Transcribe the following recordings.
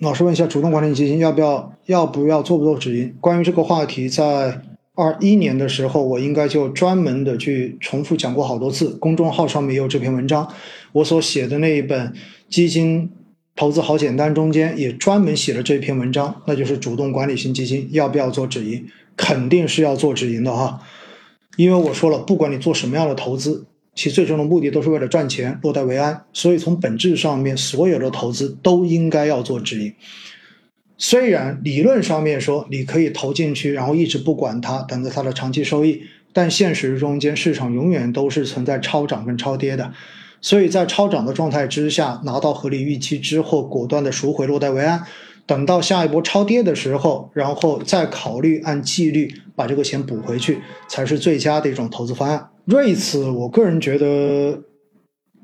老师问一下，主动管理基金要不要要不要做不做止盈？关于这个话题，在二一年的时候，我应该就专门的去重复讲过好多次。公众号上面也有这篇文章，我所写的那一本《基金投资好简单》中间也专门写了这篇文章，那就是主动管理型基金要不要做止盈？肯定是要做止盈的哈，因为我说了，不管你做什么样的投资。其最终的目的都是为了赚钱，落袋为安。所以从本质上面，所有的投资都应该要做止盈。虽然理论上面说你可以投进去，然后一直不管它，等着它的长期收益，但现实中间市场永远都是存在超涨跟超跌的。所以在超涨的状态之下，拿到合理预期之后，果断的赎回，落袋为安。等到下一波超跌的时候，然后再考虑按纪律把这个钱补回去，才是最佳的一种投资方案。瑞慈，我个人觉得，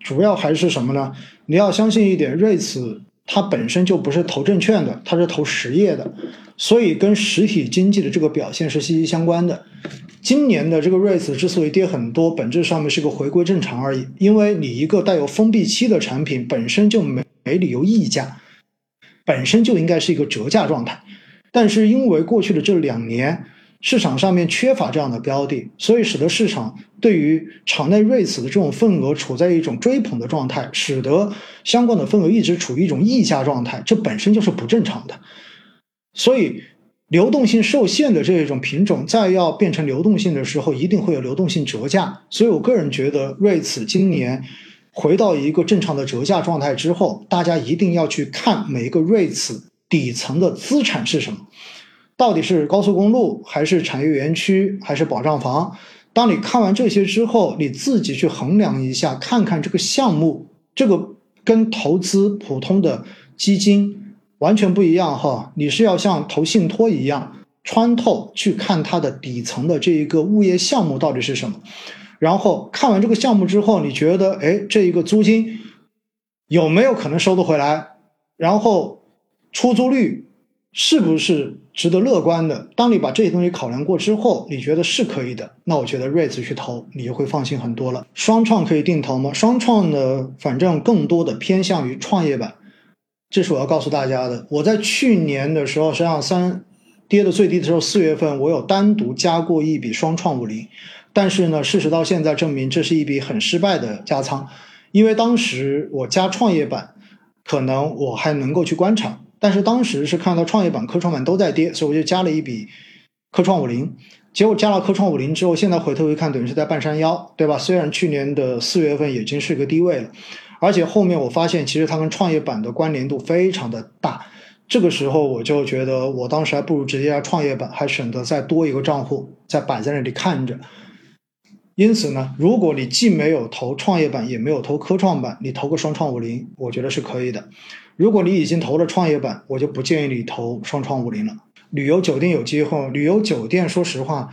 主要还是什么呢？你要相信一点，瑞慈它本身就不是投证券的，它是投实业的，所以跟实体经济的这个表现是息息相关的。今年的这个瑞慈之所以跌很多，本质上面是个回归正常而已，因为你一个带有封闭期的产品本身就没没理由溢价，本身就应该是一个折价状态，但是因为过去的这两年。市场上面缺乏这样的标的，所以使得市场对于场内瑞慈的这种份额处在一种追捧的状态，使得相关的份额一直处于一种溢价状态，这本身就是不正常的。所以流动性受限的这种品种，在要变成流动性的时候，一定会有流动性折价。所以我个人觉得，瑞慈今年回到一个正常的折价状态之后，大家一定要去看每一个 REITs 底层的资产是什么。到底是高速公路，还是产业园区，还是保障房？当你看完这些之后，你自己去衡量一下，看看这个项目，这个跟投资普通的基金完全不一样哈。你是要像投信托一样穿透去看它的底层的这一个物业项目到底是什么，然后看完这个项目之后，你觉得哎，这一个租金有没有可能收得回来？然后出租率是不是？值得乐观的。当你把这些东西考量过之后，你觉得是可以的，那我觉得瑞慈去投，你就会放心很多了。双创可以定投吗？双创呢，反正更多的偏向于创业板，这是我要告诉大家的。我在去年的时候，实际上三跌的最低的时候，四月份我有单独加过一笔双创五零，但是呢，事实到现在证明这是一笔很失败的加仓，因为当时我加创业板，可能我还能够去观察。但是当时是看到创业板、科创板都在跌，所以我就加了一笔科创五零。结果加了科创五零之后，现在回头一看，等于是在半山腰，对吧？虽然去年的四月份已经是个低位了，而且后面我发现其实它跟创业板的关联度非常的大。这个时候我就觉得，我当时还不如直接加创业板，还省得再多一个账户再摆在那里看着。因此呢，如果你既没有投创业板，也没有投科创板，你投个双创五零，我觉得是可以的。如果你已经投了创业板，我就不建议你投双创五零了。旅游酒店有机会，旅游酒店说实话，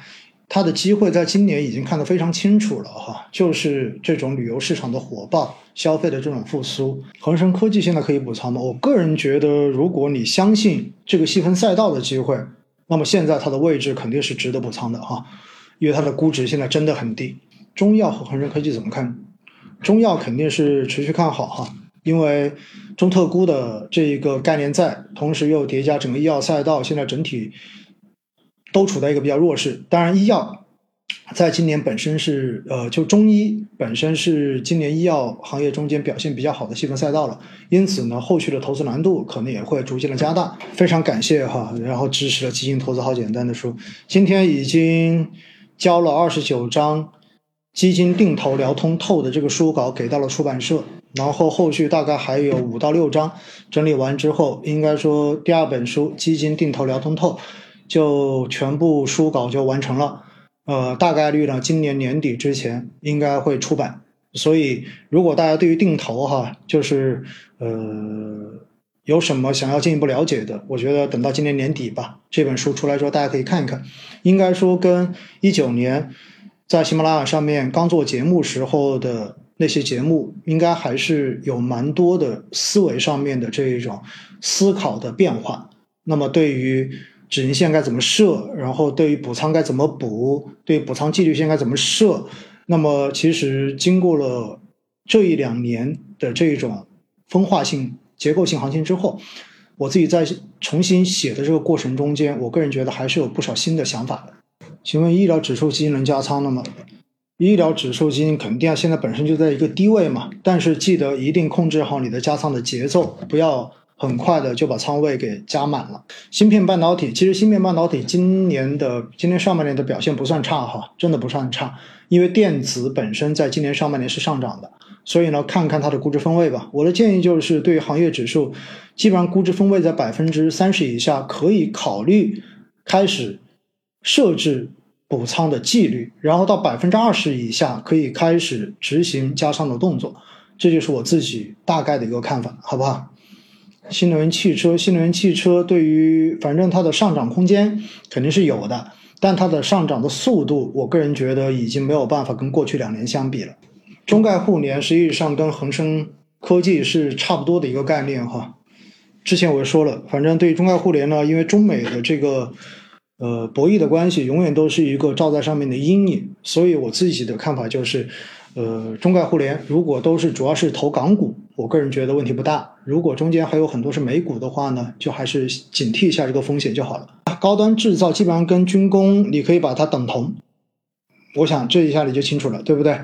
它的机会在今年已经看得非常清楚了哈，就是这种旅游市场的火爆，消费的这种复苏。恒生科技现在可以补仓吗？我个人觉得，如果你相信这个细分赛道的机会，那么现在它的位置肯定是值得补仓的哈。因为它的估值现在真的很低，中药和恒生科技怎么看？中药肯定是持续看好哈，因为中特估的这一个概念在，同时又叠加整个医药赛道，现在整体都处在一个比较弱势。当然，医药在今年本身是呃，就中医本身是今年医药行业中间表现比较好的细分赛道了，因此呢，后续的投资难度可能也会逐渐的加大。非常感谢哈，然后支持了基金投资好简单的书，今天已经。交了二十九章基金定投聊通透的这个书稿给到了出版社，然后后续大概还有五到六章整理完之后，应该说第二本书基金定投聊通透就全部书稿就完成了，呃，大概率呢今年年底之前应该会出版，所以如果大家对于定投哈，就是呃。有什么想要进一步了解的？我觉得等到今年年底吧，这本书出来之后，大家可以看一看。应该说，跟一九年在喜马拉雅上面刚做节目时候的那些节目，应该还是有蛮多的思维上面的这一种思考的变化。那么，对于止盈线该怎么设，然后对于补仓该怎么补，对补仓纪律线该怎么设，那么其实经过了这一两年的这种分化性。结构性行情之后，我自己在重新写的这个过程中间，我个人觉得还是有不少新的想法的。请问医疗指数基金能加仓了吗？医疗指数基金肯定啊，现在本身就在一个低位嘛，但是记得一定控制好你的加仓的节奏，不要很快的就把仓位给加满了。芯片半导体，其实芯片半导体今年的今年上半年的表现不算差哈，真的不算差，因为电子本身在今年上半年是上涨的，所以呢，看看它的估值分位吧。我的建议就是，对于行业指数，基本上估值分位在百分之三十以下，可以考虑开始设置。补仓的纪律，然后到百分之二十以下可以开始执行加仓的动作，这就是我自己大概的一个看法，好不好？新能源汽车，新能源汽车对于反正它的上涨空间肯定是有的，但它的上涨的速度，我个人觉得已经没有办法跟过去两年相比了。中概互联实际上跟恒生科技是差不多的一个概念哈。之前我也说了，反正对中概互联呢，因为中美的这个。呃，博弈的关系永远都是一个照在上面的阴影，所以我自己的看法就是，呃，中概互联如果都是主要是投港股，我个人觉得问题不大。如果中间还有很多是美股的话呢，就还是警惕一下这个风险就好了。高端制造基本上跟军工，你可以把它等同，我想这一下你就清楚了，对不对？